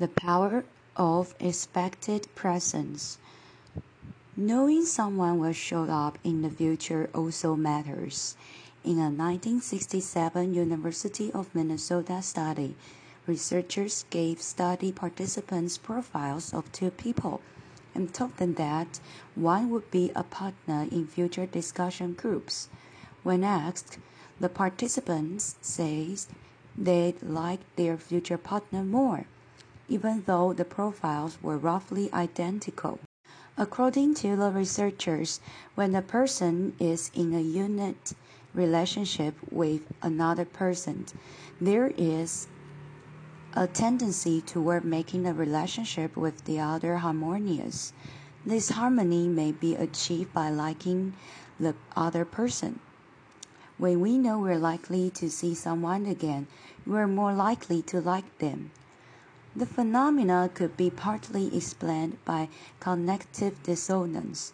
The power of expected presence. Knowing someone will show up in the future also matters. In a 1967 University of Minnesota study, researchers gave study participants profiles of two people and told them that one would be a partner in future discussion groups. When asked, the participants said they'd like their future partner more, even though the profiles were roughly identical. According to the researchers, when a person is in a unit relationship with another person, there is a tendency toward making the relationship with the other harmonious. This harmony may be achieved by liking the other person. When we know we're likely to see someone again, we're more likely to like them. The phenomena could be partly explained by cognitive dissonance,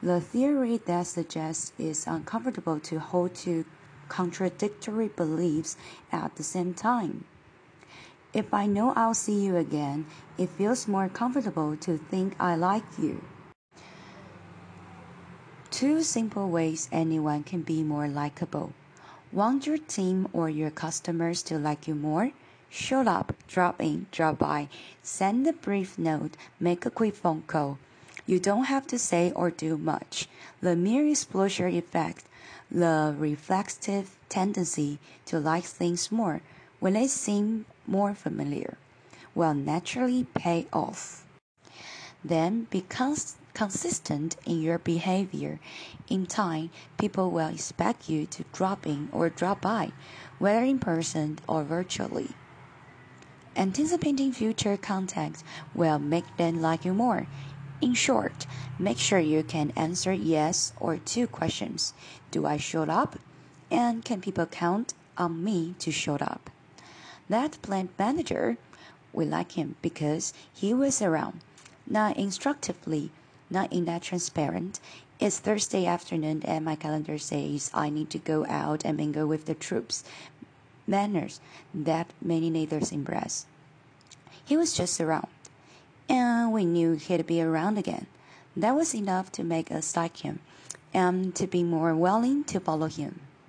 the theory that suggests it's uncomfortable to hold two contradictory beliefs at the same time. If I know I'll see you again, it feels more comfortable to think I like you. Two simple ways anyone can be more likable. Want your team or your customers to like you more? Show up, drop in, drop by, send a brief note, make a quick phone call. You don't have to say or do much. The mere exposure effect, the reflexive tendency to like things more when they seem more familiar, will naturally pay off. Then be cons- consistent in your behavior. In time, people will expect you to drop in or drop by, whether in person or virtually. Anticipating future contact will make them like you more. In short, make sure you can answer yes or two questions. Do I show up? And can people count on me to show up? That plant manager, we like him because he was around, not instructively, not in that transparent. It's Thursday afternoon and my calendar says I need to go out and mingle with the troops. Manners that many natives embrace. He was just around, and we knew he'd be around again. That was enough to make us like him and to be more willing to follow him.